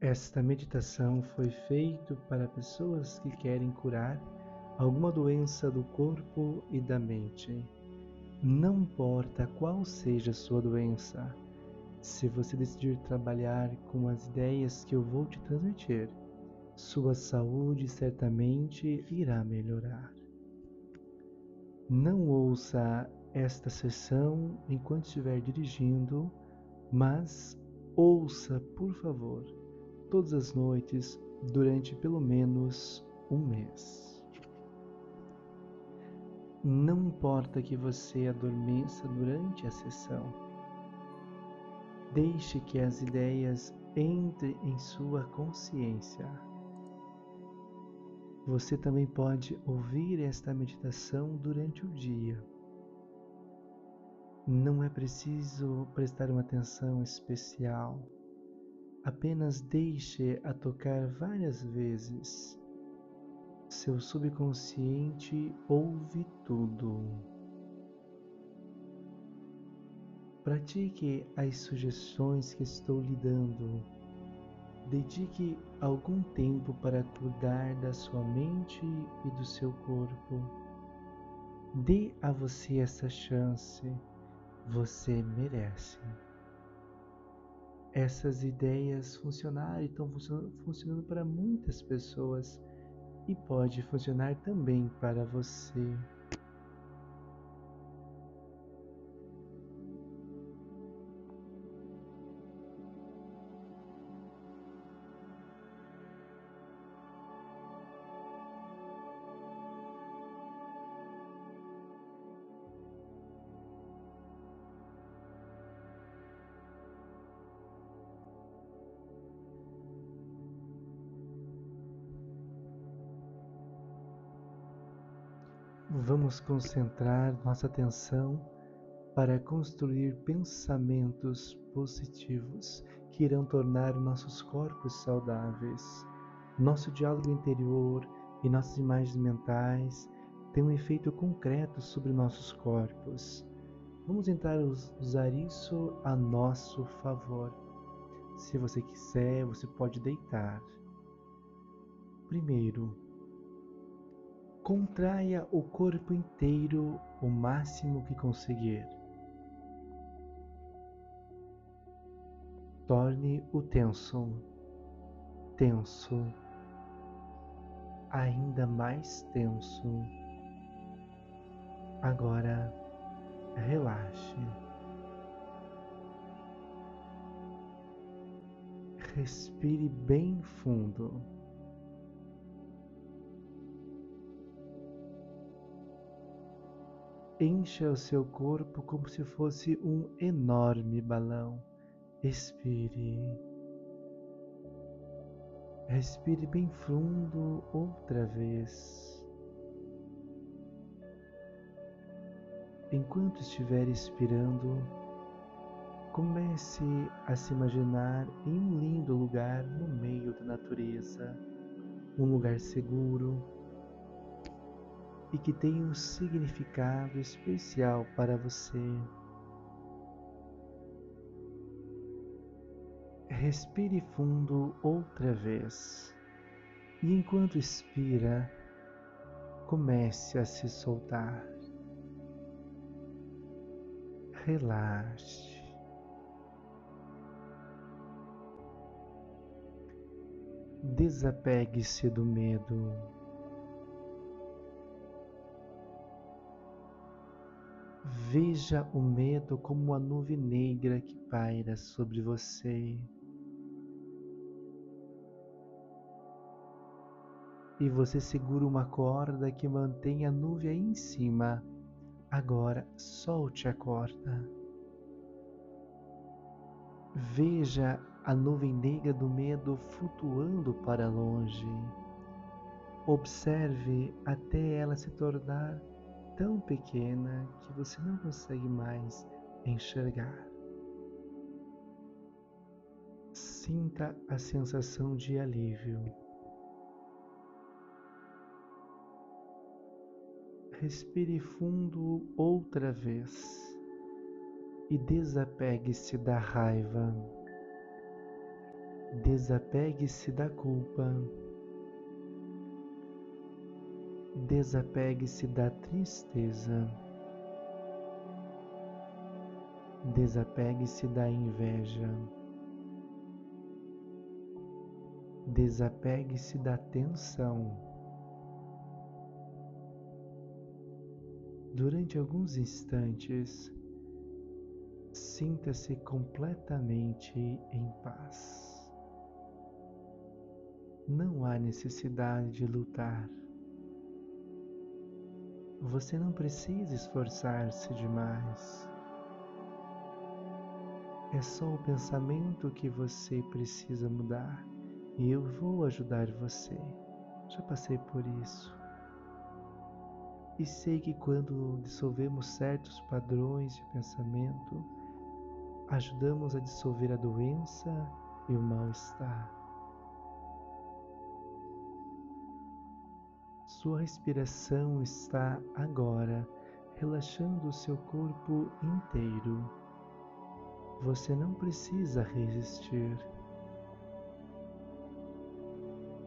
Esta meditação foi feita para pessoas que querem curar alguma doença do corpo e da mente. Não importa qual seja a sua doença, se você decidir trabalhar com as ideias que eu vou te transmitir, sua saúde certamente irá melhorar. Não ouça esta sessão enquanto estiver dirigindo, mas ouça, por favor, todas as noites durante pelo menos um mês. Não importa que você adormeça durante a sessão, deixe que as ideias entrem em sua consciência. Você também pode ouvir esta meditação durante o dia. Não é preciso prestar uma atenção especial Apenas deixe-a tocar várias vezes. Seu subconsciente ouve tudo. Pratique as sugestões que estou lhe dando. Dedique algum tempo para cuidar da sua mente e do seu corpo. Dê a você essa chance. Você merece essas ideias funcionaram e estão funcionando para muitas pessoas e pode funcionar também para você. Vamos concentrar nossa atenção para construir pensamentos positivos que irão tornar nossos corpos saudáveis. Nosso diálogo interior e nossas imagens mentais têm um efeito concreto sobre nossos corpos. Vamos tentar usar isso a nosso favor. Se você quiser, você pode deitar. Primeiro, Contraia o corpo inteiro o máximo que conseguir. Torne o tenso, tenso, ainda mais tenso. Agora relaxe. Respire bem fundo. Encha o seu corpo como se fosse um enorme balão. Expire. Respire bem fundo outra vez. Enquanto estiver expirando, comece a se imaginar em um lindo lugar no meio da natureza, um lugar seguro, e que tem um significado especial para você. Respire fundo outra vez e enquanto expira, comece a se soltar. Relaxe. Desapegue-se do medo. Veja o medo como uma nuvem negra que paira sobre você. E você segura uma corda que mantém a nuvem aí em cima. Agora solte a corda. Veja a nuvem negra do medo flutuando para longe. Observe até ela se tornar tão pequena que você não consegue mais enxergar. Sinta a sensação de alívio. Respire fundo outra vez e desapegue-se da raiva. Desapegue-se da culpa. Desapegue-se da tristeza. Desapegue-se da inveja. Desapegue-se da tensão. Durante alguns instantes, sinta-se completamente em paz. Não há necessidade de lutar. Você não precisa esforçar-se demais. É só o pensamento que você precisa mudar e eu vou ajudar você. Já passei por isso. E sei que quando dissolvemos certos padrões de pensamento, ajudamos a dissolver a doença e o mal-estar. Sua respiração está agora relaxando o seu corpo inteiro. Você não precisa resistir.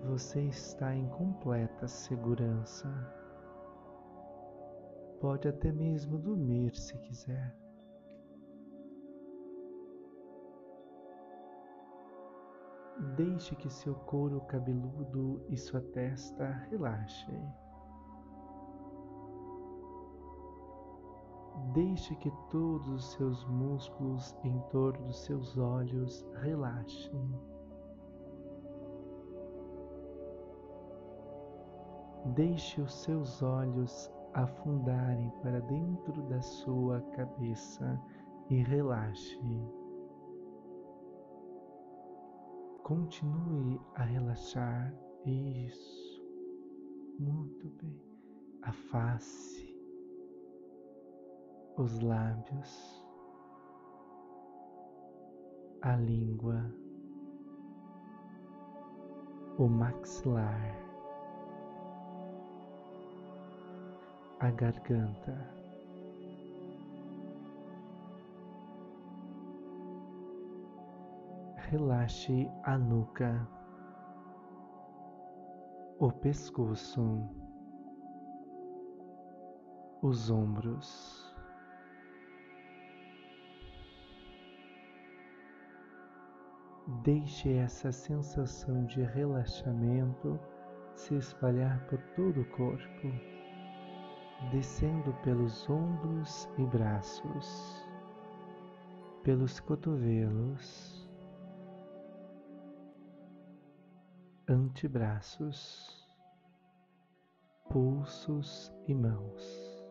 Você está em completa segurança. Pode até mesmo dormir se quiser. Deixe que seu couro cabeludo e sua testa relaxem. Deixe que todos os seus músculos em torno dos seus olhos relaxem. Deixe os seus olhos afundarem para dentro da sua cabeça e relaxe. Continue a relaxar. Isso. Muito bem. A face, os lábios, a língua, o maxilar, a garganta. Relaxe a nuca, o pescoço, os ombros. Deixe essa sensação de relaxamento se espalhar por todo o corpo, descendo pelos ombros e braços, pelos cotovelos antebraços, pulsos e mãos.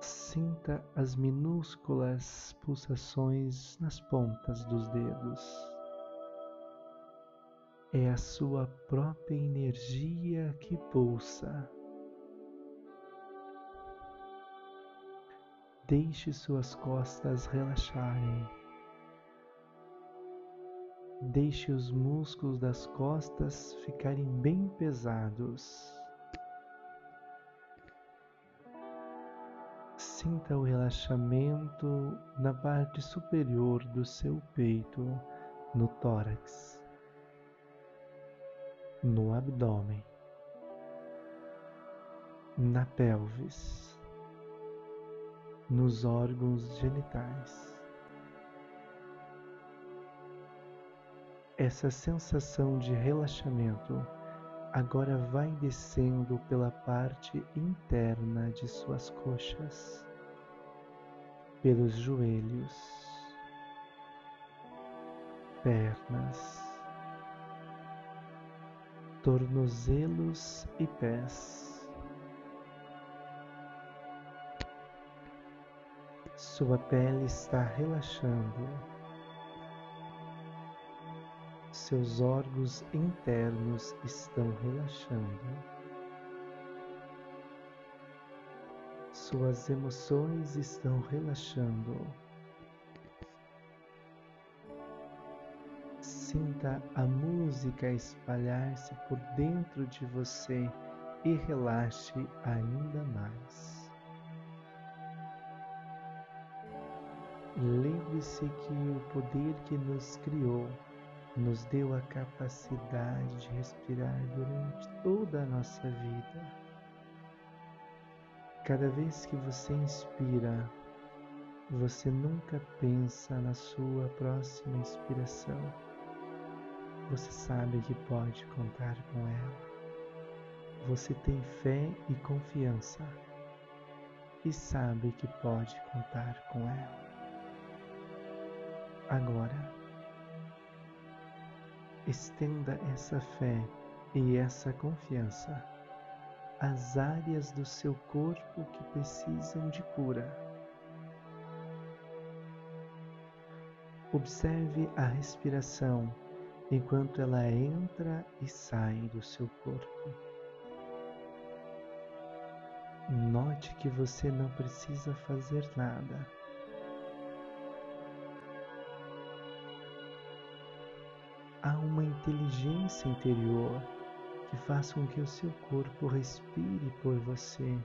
Sinta as minúsculas pulsações nas pontas dos dedos. É a sua própria energia que pulsa. Deixe suas costas relaxarem. Deixe os músculos das costas ficarem bem pesados. Sinta o relaxamento na parte superior do seu peito, no tórax, no abdômen, na pelvis, nos órgãos genitais. Essa sensação de relaxamento agora vai descendo pela parte interna de suas coxas, pelos joelhos, pernas, tornozelos e pés. Sua pele está relaxando seus órgãos internos estão relaxando. Suas emoções estão relaxando. Sinta a música espalhar-se por dentro de você e relaxe ainda mais. lembre-se que o poder que nos criou nos deu a capacidade de respirar durante toda a nossa vida. Cada vez que você inspira, você nunca pensa na sua próxima inspiração. Você sabe que pode contar com ela. Você tem fé e confiança e sabe que pode contar com ela. Agora, estenda essa fé e essa confiança às áreas do seu corpo que precisam de cura. Observe a respiração enquanto ela entra e sai do seu corpo. Note que você não precisa fazer nada. Há uma inteligência interior que faz com que o seu corpo respire por você.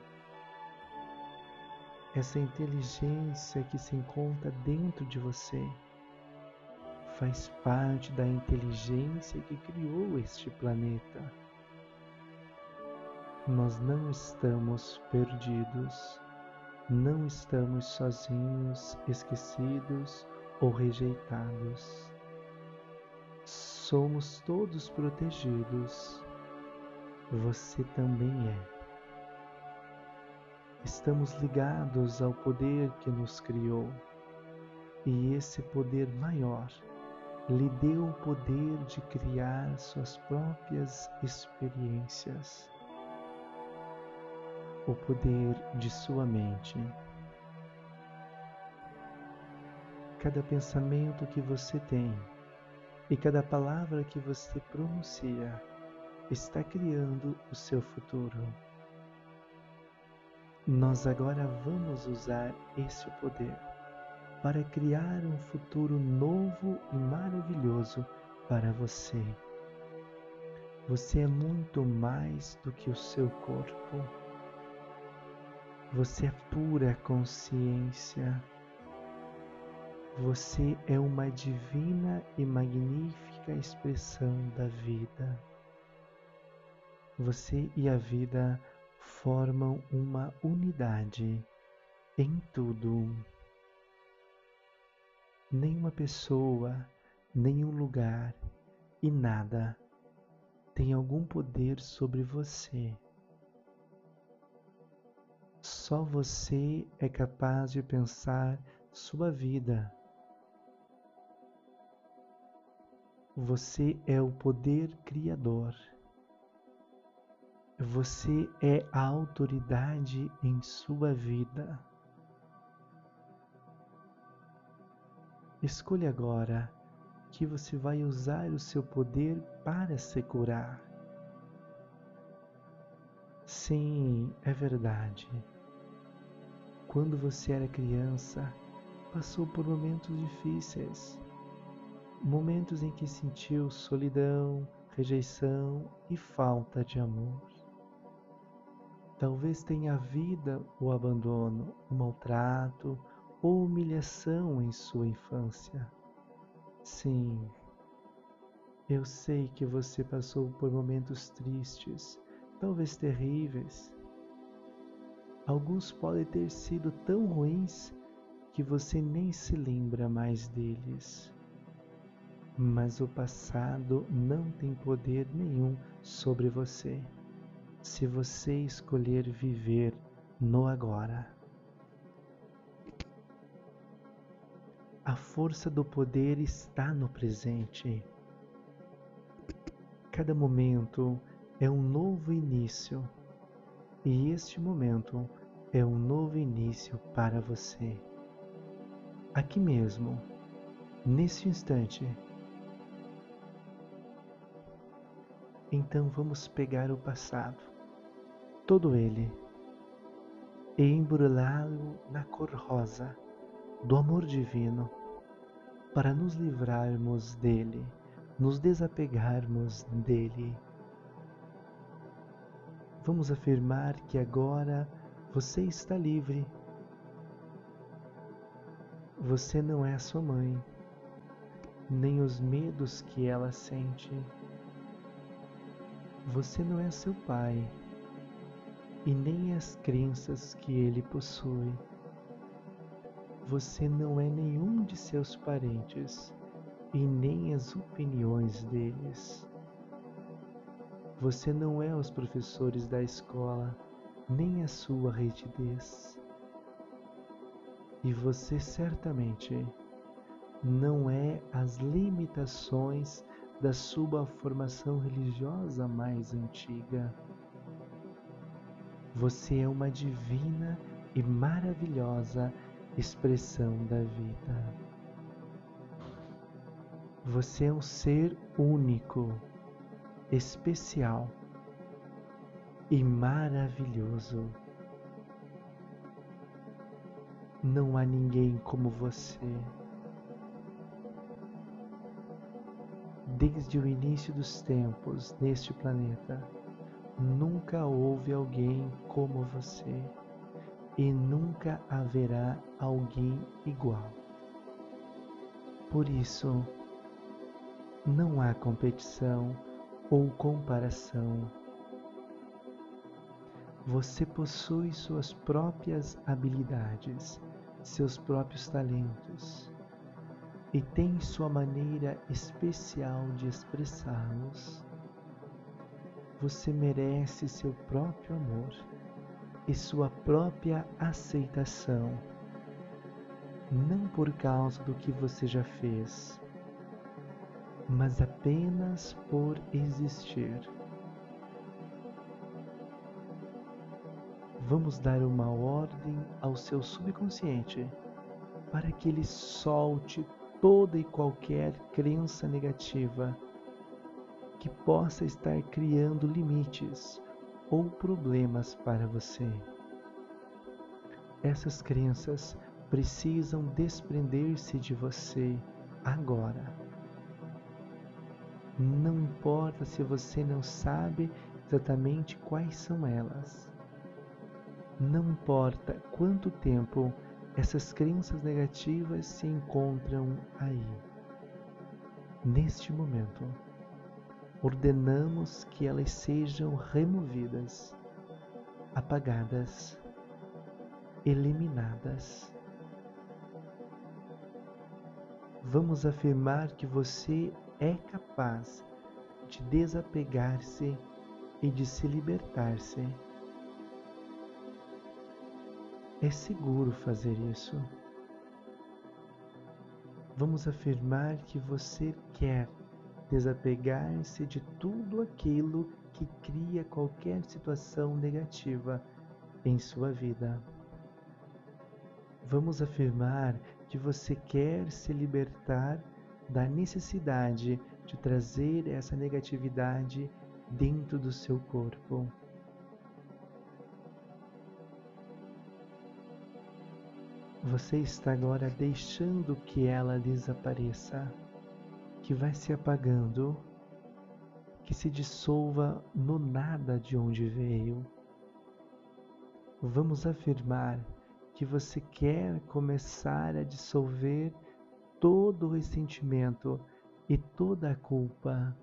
Essa inteligência que se encontra dentro de você faz parte da inteligência que criou este planeta. Nós não estamos perdidos, não estamos sozinhos, esquecidos ou rejeitados. Somos todos protegidos. Você também é. Estamos ligados ao poder que nos criou, e esse poder maior lhe deu o poder de criar suas próprias experiências o poder de sua mente. Cada pensamento que você tem e cada palavra que você pronuncia está criando o seu futuro. Nós agora vamos usar esse poder para criar um futuro novo e maravilhoso para você. Você é muito mais do que o seu corpo. Você é pura consciência. Você é uma divina e magnífica expressão da vida. Você e a vida formam uma unidade em tudo. Nenhuma pessoa, nenhum lugar e nada tem algum poder sobre você. Só você é capaz de pensar sua vida. Você é o poder criador. Você é a autoridade em sua vida. Escolha agora que você vai usar o seu poder para se curar. Sim, é verdade. Quando você era criança, passou por momentos difíceis, momentos em que sentiu solidão, rejeição e falta de amor. Talvez tenha havido o abandono, o maltrato ou humilhação em sua infância. Sim, eu sei que você passou por momentos tristes, talvez terríveis, Alguns podem ter sido tão ruins que você nem se lembra mais deles. Mas o passado não tem poder nenhum sobre você, se você escolher viver no agora. A força do poder está no presente. Cada momento é um novo início e este momento é um novo início para você. Aqui mesmo, nesse instante. Então vamos pegar o passado, todo ele, e embrulhá-lo na cor rosa do amor divino, para nos livrarmos dele, nos desapegarmos dele Vamos afirmar que agora você está livre. Você não é sua mãe, nem os medos que ela sente. Você não é seu pai, e nem as crenças que ele possui. Você não é nenhum de seus parentes e nem as opiniões deles. Você não é os professores da escola, nem a sua rigidez. E você certamente não é as limitações da sua formação religiosa mais antiga. Você é uma divina e maravilhosa expressão da vida. Você é um ser único, especial e maravilhoso. Não há ninguém como você. Desde o início dos tempos neste planeta, nunca houve alguém como você e nunca haverá alguém igual. Por isso, não há competição ou comparação. Você possui suas próprias habilidades, seus próprios talentos e tem sua maneira especial de expressá-los. Você merece seu próprio amor e sua própria aceitação, não por causa do que você já fez, mas apenas por existir. Vamos dar uma ordem ao seu subconsciente para que ele solte toda e qualquer crença negativa que possa estar criando limites ou problemas para você. Essas crenças precisam desprender-se de você agora. Não importa se você não sabe exatamente quais são elas. Não importa quanto tempo essas crenças negativas se encontram aí. Neste momento, ordenamos que elas sejam removidas, apagadas, eliminadas. Vamos afirmar que você é capaz de desapegar-se e de se libertar-se. É seguro fazer isso. Vamos afirmar que você quer desapegar-se de tudo aquilo que cria qualquer situação negativa em sua vida. Vamos afirmar que você quer se libertar da necessidade de trazer essa negatividade dentro do seu corpo. Você está agora deixando que ela desapareça que vai se apagando, que se dissolva no nada de onde veio. Vamos afirmar que você quer começar a dissolver todo o ressentimento e toda a culpa.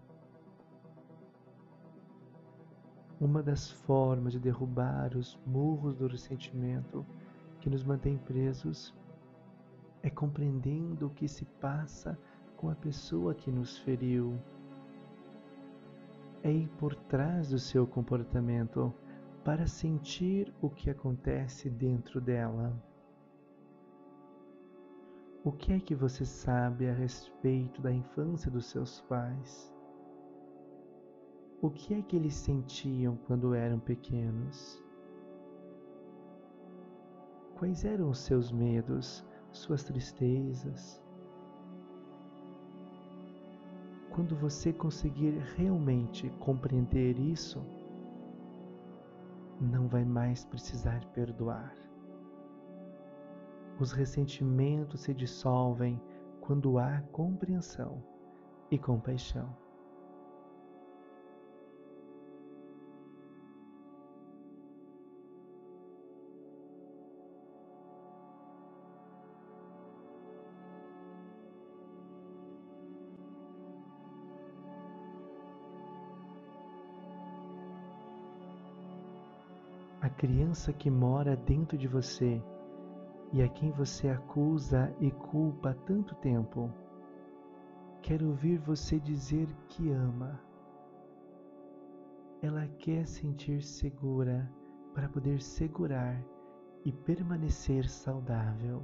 Uma das formas de derrubar os murros do ressentimento que nos mantém presos é compreendendo o que se passa com a pessoa que nos feriu. É ir por trás do seu comportamento para sentir o que acontece dentro dela. O que é que você sabe a respeito da infância dos seus pais? O que é que eles sentiam quando eram pequenos? Quais eram os seus medos, suas tristezas? Quando você conseguir realmente compreender isso, não vai mais precisar perdoar. Os ressentimentos se dissolvem quando há compreensão e compaixão. Criança que mora dentro de você e a quem você acusa e culpa há tanto tempo. Quero ouvir você dizer que ama. Ela quer sentir segura para poder segurar e permanecer saudável.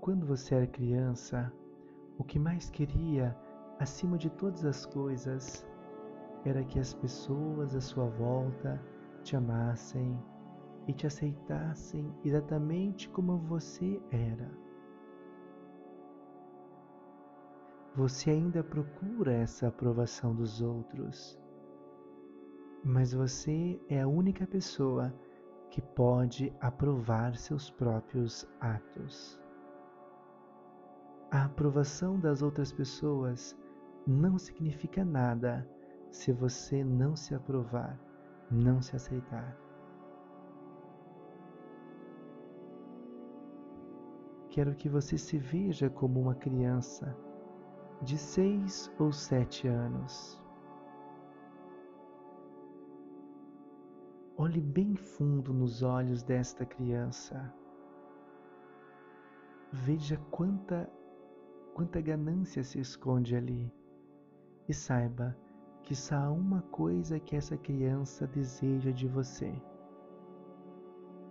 Quando você era criança, o que mais queria, acima de todas as coisas, era que as pessoas à sua volta te amassem e te aceitassem exatamente como você era. Você ainda procura essa aprovação dos outros, mas você é a única pessoa que pode aprovar seus próprios atos. A aprovação das outras pessoas não significa nada se você não se aprovar, não se aceitar. Quero que você se veja como uma criança de seis ou sete anos. Olhe bem fundo nos olhos desta criança. Veja quanta, quanta ganância se esconde ali. E saiba que só há uma coisa que essa criança deseja de você: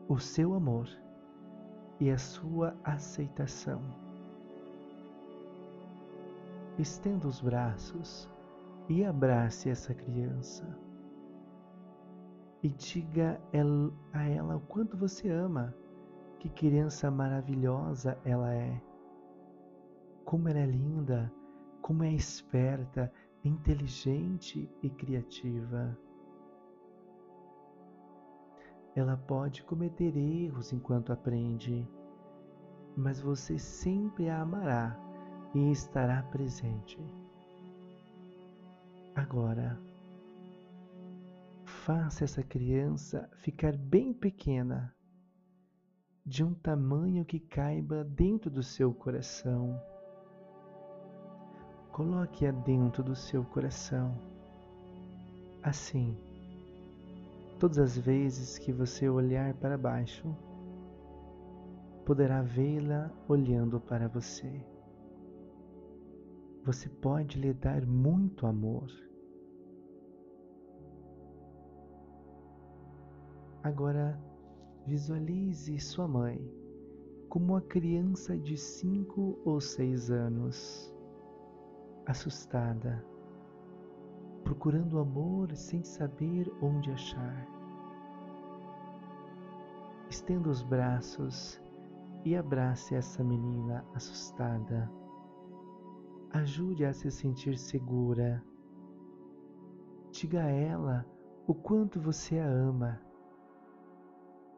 o seu amor e a sua aceitação. Estenda os braços e abrace essa criança. E diga a ela o quanto você ama, que criança maravilhosa ela é. Como ela é linda, como é esperta, inteligente e criativa. Ela pode cometer erros enquanto aprende, mas você sempre a amará e estará presente. Agora, faça essa criança ficar bem pequena, de um tamanho que caiba dentro do seu coração. Coloque-a dentro do seu coração. Assim, Todas as vezes que você olhar para baixo, poderá vê-la olhando para você. Você pode lhe dar muito amor. Agora, visualize sua mãe como uma criança de cinco ou seis anos, assustada procurando amor sem saber onde achar. Estenda os braços e abrace essa menina assustada. Ajude a se sentir segura. Diga a ela o quanto você a ama.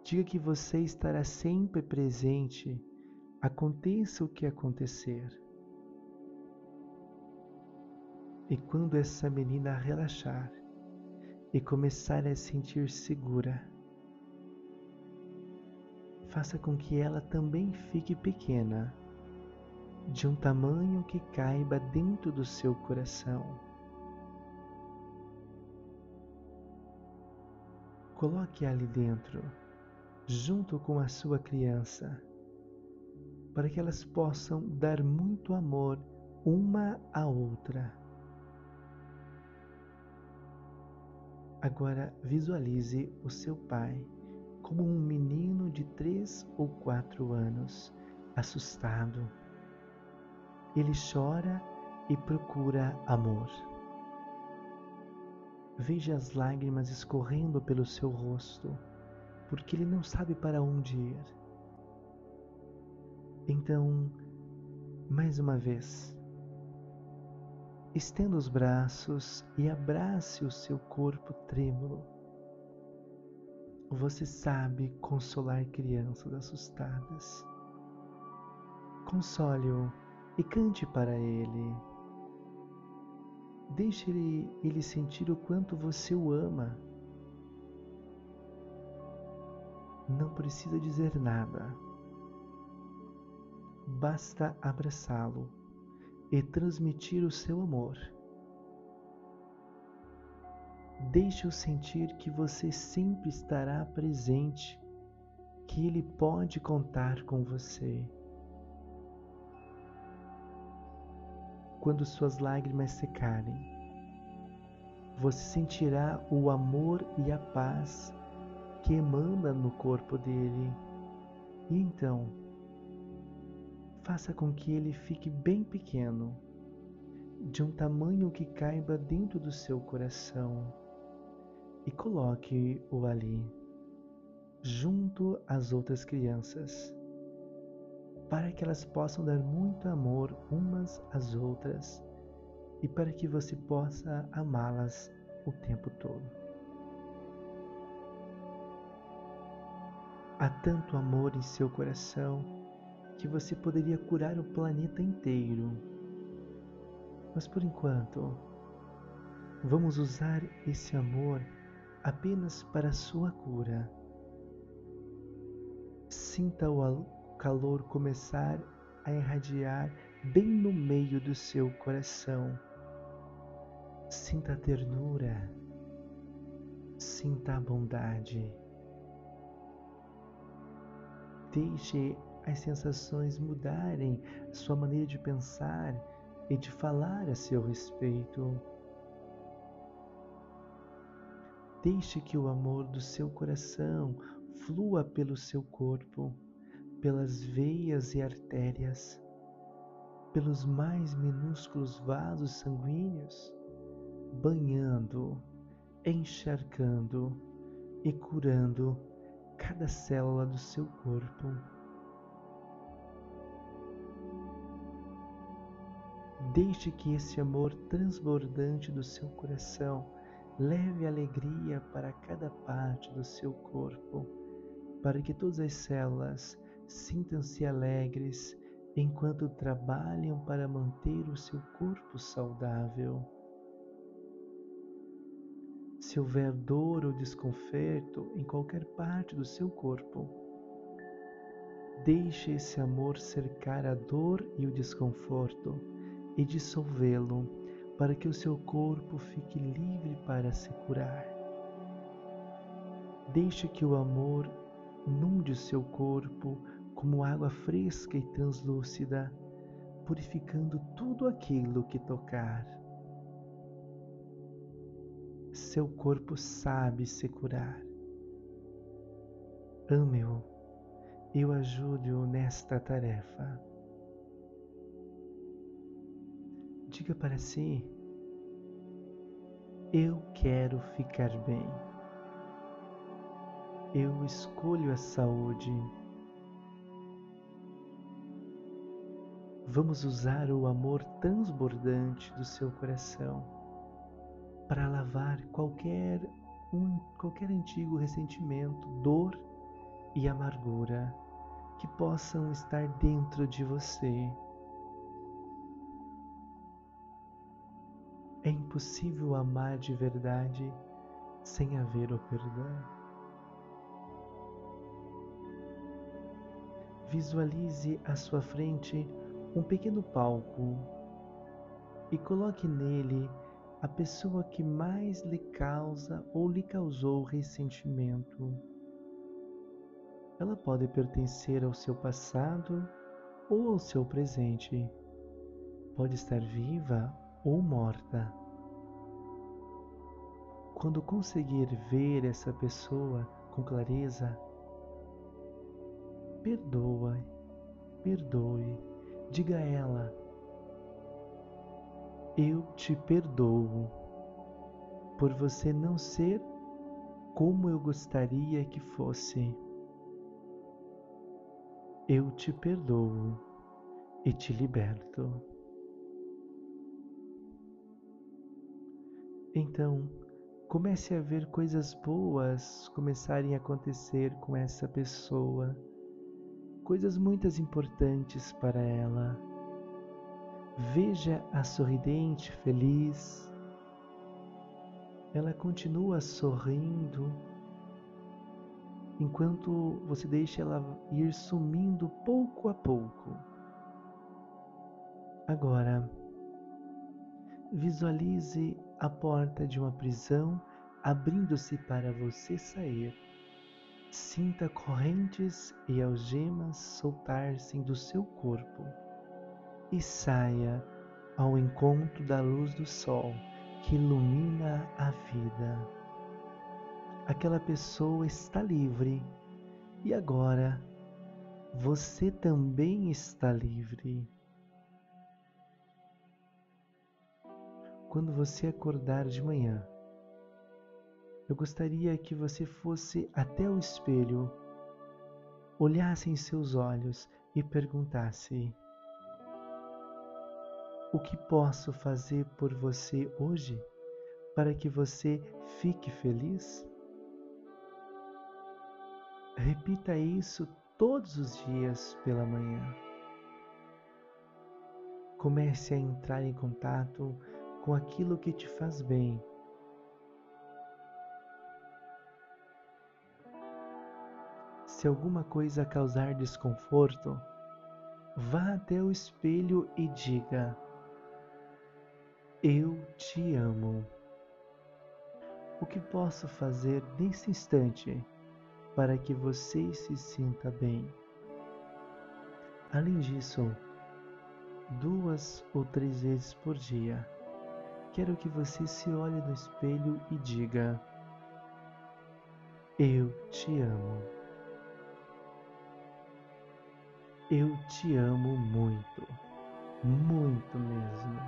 Diga que você estará sempre presente, aconteça o que acontecer. E quando essa menina relaxar e começar a sentir segura, faça com que ela também fique pequena, de um tamanho que caiba dentro do seu coração. Coloque ali dentro, junto com a sua criança, para que elas possam dar muito amor uma à outra. Agora visualize o seu pai como um menino de três ou quatro anos, assustado. Ele chora e procura amor. Veja as lágrimas escorrendo pelo seu rosto, porque ele não sabe para onde ir. Então, mais uma vez, Estenda os braços e abrace o seu corpo trêmulo. Você sabe consolar crianças assustadas. Console-o e cante para ele. Deixe ele, ele sentir o quanto você o ama. Não precisa dizer nada. Basta abraçá-lo e transmitir o seu amor. Deixe-o sentir que você sempre estará presente, que ele pode contar com você. Quando suas lágrimas secarem, você sentirá o amor e a paz que emana no corpo dele. E então, faça com que ele fique bem pequeno, de um tamanho que caiba dentro do seu coração, e coloque-o ali, junto às outras crianças, para que elas possam dar muito amor umas às outras e para que você possa amá-las o tempo todo. Há tanto amor em seu coração que você poderia curar o planeta inteiro. Mas por enquanto, vamos usar esse amor apenas para sua cura. Sinta o calor começar a irradiar bem no meio do seu coração. Sinta a ternura, sinta a bondade. Deixe as sensações mudarem sua maneira de pensar e de falar a seu respeito. Deixe que o amor do seu coração flua pelo seu corpo, pelas veias e artérias, pelos mais minúsculos vasos sanguíneos, banhando, encharcando e curando cada célula do seu corpo. Deixe que esse amor transbordante do seu coração leve alegria para cada parte do seu corpo, para que todas as células sintam-se alegres enquanto trabalham para manter o seu corpo saudável. Se houver dor ou desconforto em qualquer parte do seu corpo, deixe esse amor cercar a dor e o desconforto e dissolvê-lo para que o seu corpo fique livre para se curar. Deixe que o amor inunde o seu corpo como água fresca e translúcida, purificando tudo aquilo que tocar seu corpo sabe se curar. Ame-o, eu ajude-o nesta tarefa. Diga para si: Eu quero ficar bem. Eu escolho a saúde. Vamos usar o amor transbordante do seu coração para lavar qualquer um, qualquer antigo ressentimento, dor e amargura que possam estar dentro de você. É impossível amar de verdade sem haver o perdão. Visualize à sua frente um pequeno palco e coloque nele a pessoa que mais lhe causa ou lhe causou ressentimento. Ela pode pertencer ao seu passado ou ao seu presente. Pode estar viva ou morta. Quando conseguir ver essa pessoa com clareza, perdoa, perdoe, diga a ela eu te perdoo por você não ser como eu gostaria que fosse. Eu te perdoo e te liberto. Então, comece a ver coisas boas começarem a acontecer com essa pessoa, coisas muitas importantes para ela Veja a sorridente, feliz. Ela continua sorrindo enquanto você deixa ela ir sumindo pouco a pouco. Agora, visualize a porta de uma prisão abrindo-se para você sair. Sinta correntes e algemas soltar-se do seu corpo e saia ao encontro da luz do sol que ilumina a vida. Aquela pessoa está livre e agora você também está livre. Quando você acordar de manhã, eu gostaria que você fosse até o espelho, olhasse em seus olhos e perguntasse: O que posso fazer por você hoje para que você fique feliz? Repita isso todos os dias pela manhã. Comece a entrar em contato com aquilo que te faz bem Se alguma coisa causar desconforto, vá até o espelho e diga: Eu te amo. O que posso fazer nesse instante para que você se sinta bem? Além disso, duas ou três vezes por dia, quero que você se olhe no espelho e diga: Eu te amo. Eu te amo muito, muito mesmo.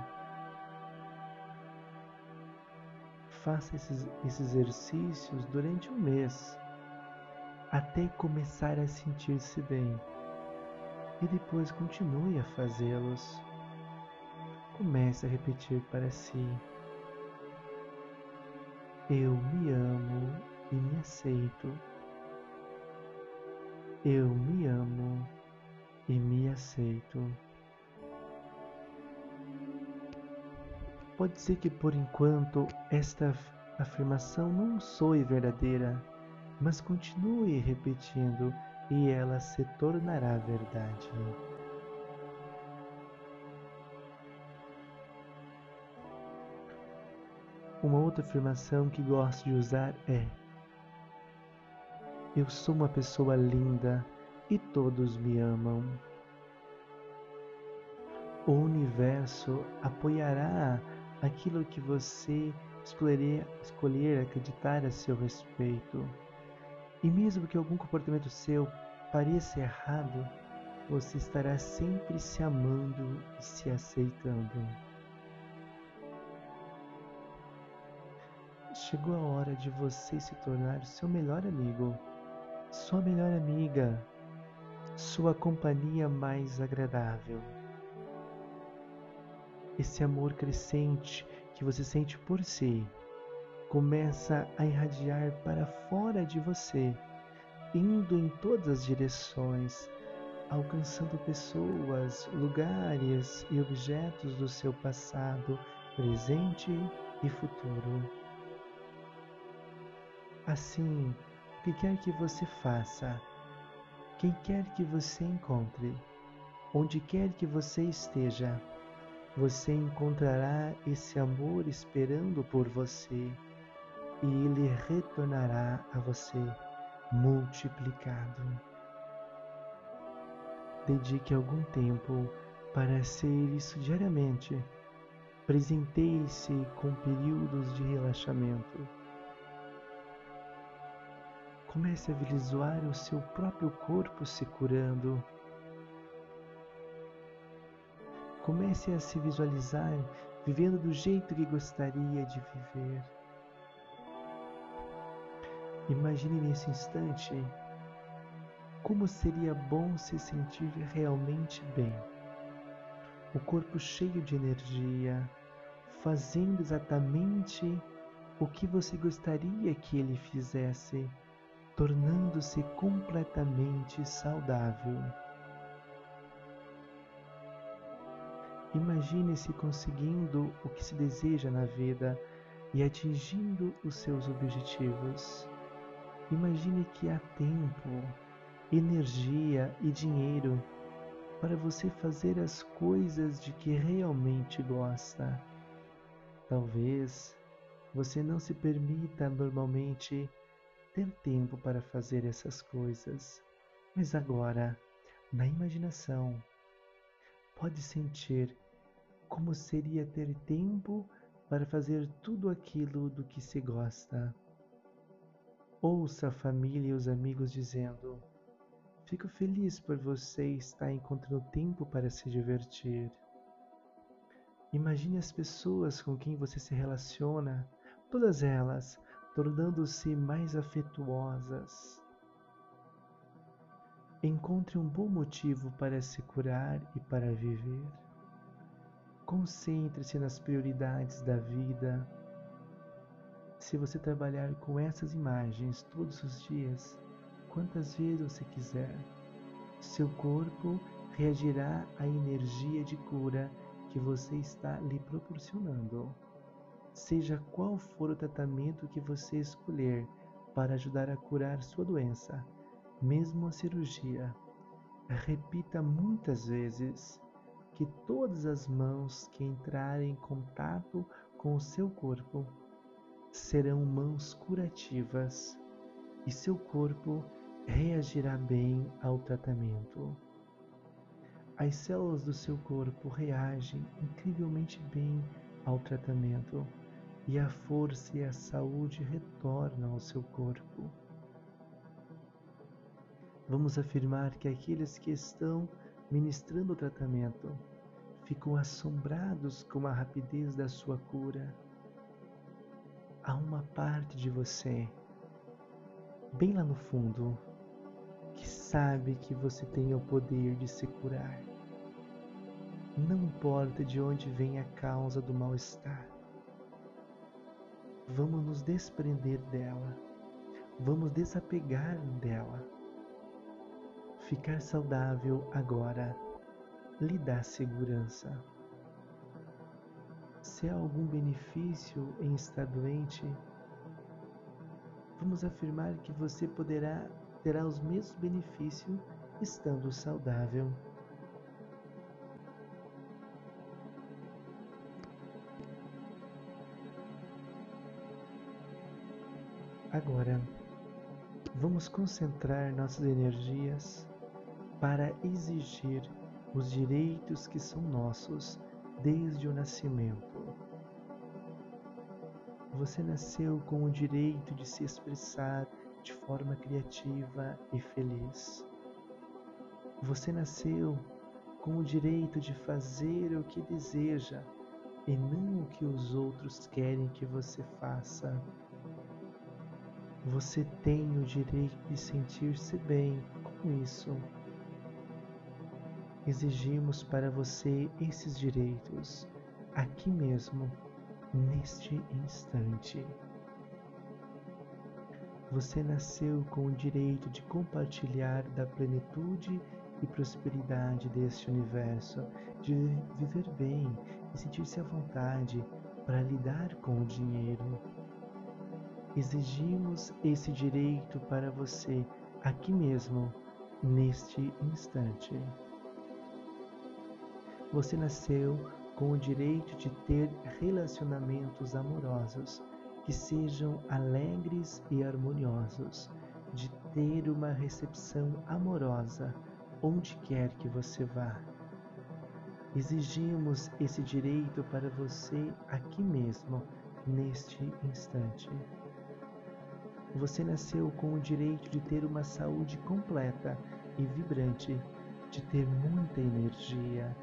Faça esses, esses exercícios durante um mês, até começar a sentir-se bem. E depois continue a fazê-los. Comece a repetir para si: Eu me amo e me aceito. Eu me amo e me aceito. Pode ser que por enquanto esta afirmação não soe verdadeira, mas continue repetindo e ela se tornará verdade. Uma outra afirmação que gosto de usar é: Eu sou uma pessoa linda e todos me amam. O universo apoiará aquilo que você escolher, escolher acreditar a seu respeito. E mesmo que algum comportamento seu pareça errado, você estará sempre se amando e se aceitando. Chegou a hora de você se tornar seu melhor amigo, sua melhor amiga, sua companhia mais agradável. Esse amor crescente que você sente por si começa a irradiar para fora de você, indo em todas as direções, alcançando pessoas, lugares e objetos do seu passado, presente e futuro. Assim, o que quer que você faça, quem quer que você encontre, onde quer que você esteja, você encontrará esse amor esperando por você e ele retornará a você multiplicado. Dedique algum tempo para ser isso diariamente. Presenteie-se com períodos de relaxamento Comece a visualizar o seu próprio corpo se curando. Comece a se visualizar vivendo do jeito que gostaria de viver. Imagine nesse instante como seria bom se sentir realmente bem. O corpo cheio de energia, fazendo exatamente o que você gostaria que ele fizesse tornando-se completamente saudável. Imagine-se conseguindo o que se deseja na vida e atingindo os seus objetivos. Imagine que há tempo, energia e dinheiro para você fazer as coisas de que realmente gosta. Talvez Você não se permita normalmente ter tempo para fazer essas coisas, mas agora, na imaginação, pode sentir como seria ter tempo para fazer tudo aquilo do que se gosta. Ouça a família e os amigos dizendo: Fico feliz por você estar encontrando tempo para se divertir. Imagine as pessoas com quem você se relaciona, todas elas tornando-se mais afetuosas. Encontre um bom motivo para se curar e para viver. Concentre-se nas prioridades da vida. Se você trabalhar com essas imagens todos os dias, quantas vezes você quiser, seu corpo reagirá à energia de cura que você está lhe proporcionando. Seja qual for o tratamento que você escolher para ajudar a curar sua doença, mesmo a cirurgia, repita muitas vezes que todas as mãos que entrarem em contato com o seu corpo serão mãos curativas e seu corpo reagirá bem ao tratamento. As células do seu corpo reagem incrivelmente bem ao tratamento e a força e a saúde retornam ao seu corpo. Vamos afirmar que aqueles que estão ministrando o tratamento, ficam assombrados com a rapidez da sua cura. Há uma parte de você, bem lá no fundo, que sabe que você tem o poder de se curar. Não importa de onde vem a causa do mal-estar. Vamos nos desprender dela. Vamos desapegar dela Ficar saudável agora lhe dá segurança. Se há algum benefício em estar doente, vamos afirmar que você poderá terá os mesmos benefícios estando saudável. Agora, vamos concentrar nossas energias para exigir os direitos que são nossos desde o nascimento. Você nasceu com o direito de se expressar de forma criativa e feliz. Você nasceu com o direito de fazer o que deseja e não o que os outros querem que você faça. Você tem o direito de sentir-se bem com isso exigimos para você esses direitos aqui mesmo, neste instante. Você nasceu com o direito de compartilhar da plenitude e prosperidade deste universo, de viver bem e sentir-se à vontade para lidar com o dinheiro. Exigimos esse direito para você aqui mesmo, neste instante. Você nasceu com o direito de ter relacionamentos amorosos que sejam alegres e harmoniosos, de ter uma recepção amorosa onde quer que você vá. Exigimos esse direito para você aqui mesmo, neste instante. Você nasceu com o direito de ter uma saúde completa e vibrante, de ter muita energia.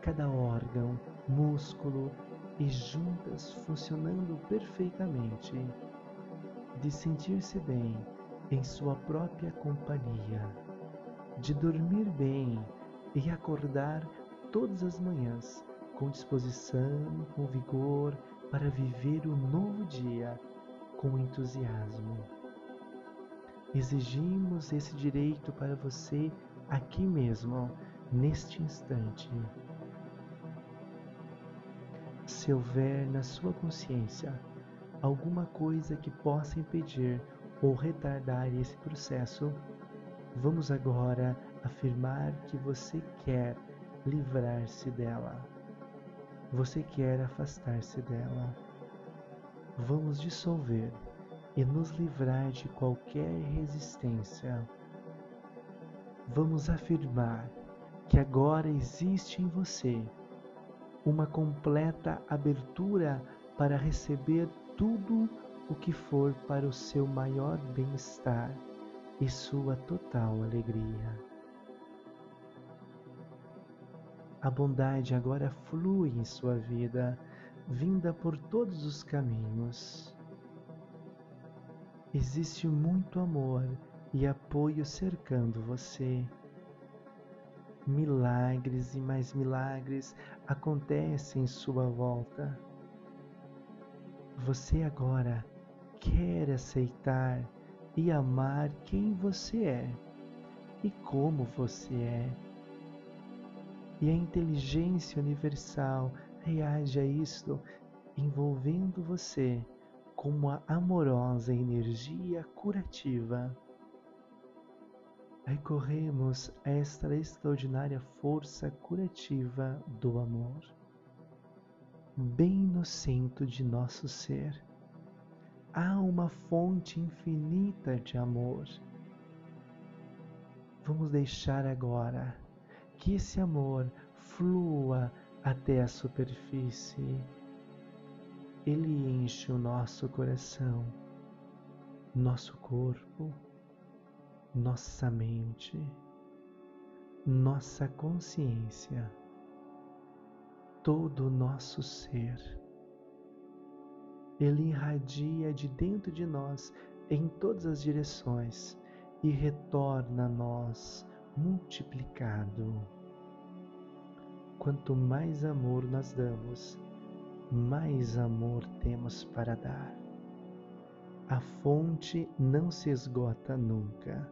Cada órgão, músculo e juntas funcionando perfeitamente, de sentir-se bem em sua própria companhia, de dormir bem e acordar todas as manhãs com disposição, com vigor para viver o novo dia com entusiasmo. Exigimos esse direito para você aqui mesmo, neste instante se houver na sua consciência alguma coisa que possa impedir ou retardar esse processo, vamos agora afirmar que você quer livrar-se dela. Você quer afastar-se dela. Vamos dissolver e nos livrar de qualquer resistência. Vamos afirmar que agora existe em você uma completa abertura para receber tudo o que for para o seu maior bem-estar e sua total alegria. A bondade agora flui em sua vida, vinda por todos os caminhos. Existe muito amor e apoio cercando você. Milagres e mais milagres acontecem em sua volta. Você agora quer aceitar e amar quem você é e como você é. E a inteligência universal reage a isto, envolvendo você com uma amorosa energia curativa. Recorremos a esta extraordinária força curativa do amor, bem no centro de nosso ser há uma fonte infinita de amor. Vamos deixar agora que esse amor flua até a superfície. Ele enche o nosso coração, nosso corpo, nossa mente, nossa consciência, todo o nosso ser ele irradia de dentro de nós em todas as direções e retorna a nós multiplicado. Quanto mais amor nós damos, mais amor temos para dar. A fonte não se esgota nunca.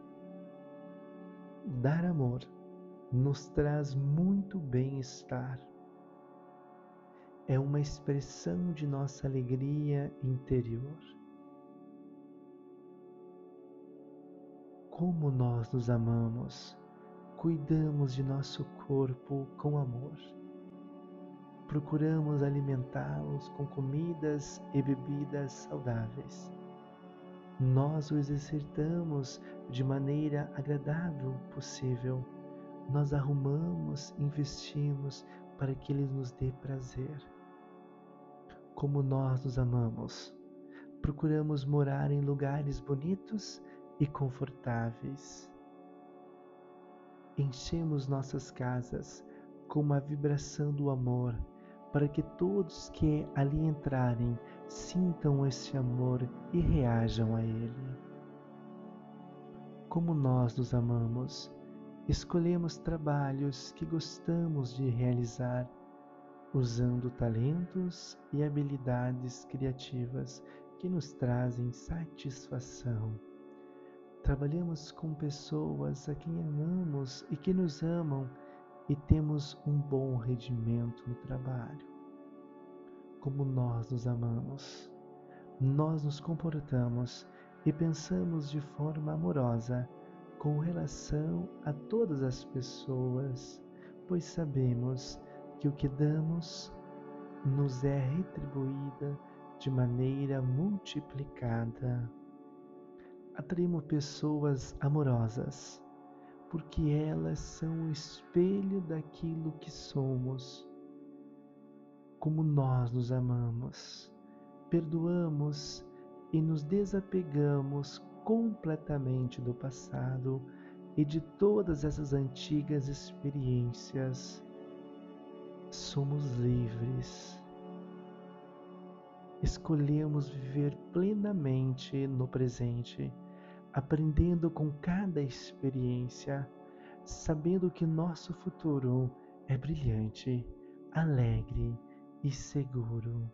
Dar amor nos traz muito bem-estar é uma expressão de nossa alegria interior. Como nós nos amamos, cuidamos de nosso corpo com amor. Procuramos alimentá-los com comidas e bebidas saudáveis. Nós o exercitamos de maneira agradável possível. Nós arrumamos, investimos para que ele nos dê prazer como nós nos amamos. Procuramos morar em lugares bonitos e confortáveis. Enchemos nossas casas com uma vibração do amor, para que todos que ali entrarem sintam esse amor e reajam a ele. Como nós nos amamos, escolhemos trabalhos que gostamos de realizar usando talentos e habilidades criativas que nos trazem satisfação. Trabalhamos com pessoas a quem amamos e que nos amam e temos um bom rendimento no trabalho. Como nós nos amamos, nós nos comportamos e pensamos de forma amorosa com relação a todas as pessoas, pois sabemos que o que damos nos é retribuída de maneira multiplicada. Atraímos pessoas amorosas, porque elas são o espelho daquilo que somos. Como nós nos amamos, perdoamos e nos desapegamos completamente do passado e de todas essas antigas experiências somos livres. Escolhemos viver plenamente no presente, aprendendo com cada experiência, sabendo que nosso futuro é brilhante, alegre e seguro.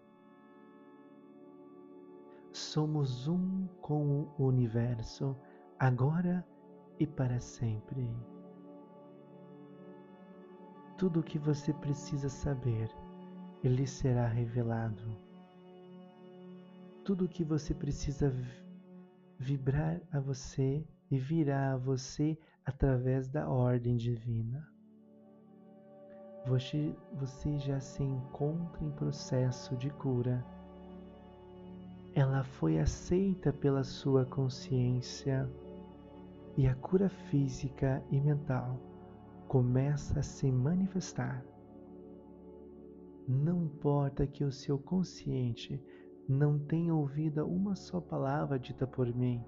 Somos um com o universo, agora e para sempre. Tudo o que você precisa saber, ele será revelado. Tudo o que você precisa vibrar a você e virá a você através da ordem divina. Você, você já se encontra em processo de cura. ela foi aceita pela sua consciência e a cura física e mental começa a se manifestar. Não importa que o seu consciente não tenha ouvido uma só palavra dita por mim,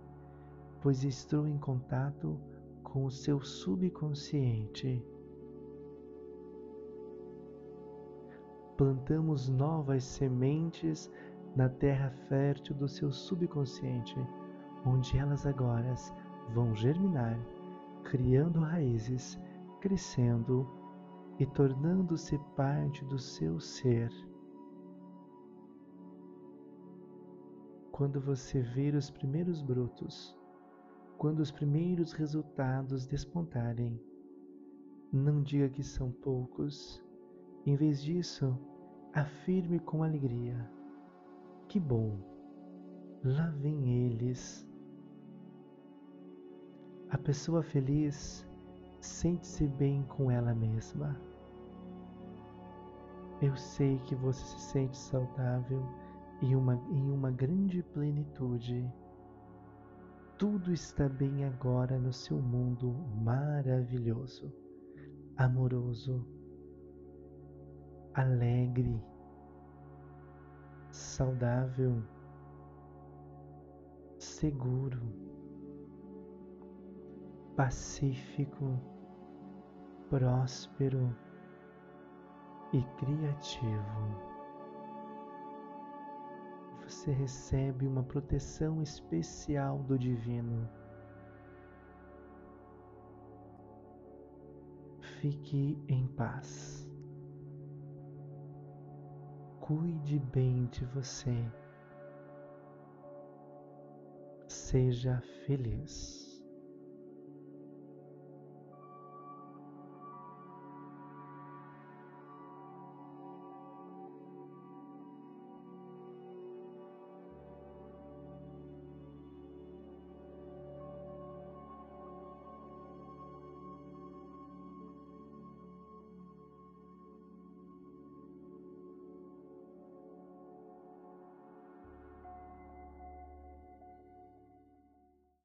pois estou em contato com o seu subconsciente. Plantamos novas sementes na terra fértil do seu subconsciente, onde elas agora vão germinar, criando raízes, crescendo e tornando-se parte do seu ser. Quando você ver os primeiros brotos, quando os primeiros resultados despontarem, não diga que são poucos. Em vez disso, afirme com alegria: Que bom, lá vem eles. A pessoa feliz sente-se bem com ela mesma. Eu sei que você se sente saudável e uma, em uma grande plenitude. Tudo está bem agora no seu mundo maravilhoso, amoroso, alegre, saudável, seguro, pacífico, próspero e criativo. Você recebe uma proteção especial do Divino. Fique em paz. Cuide bem de você. Seja feliz.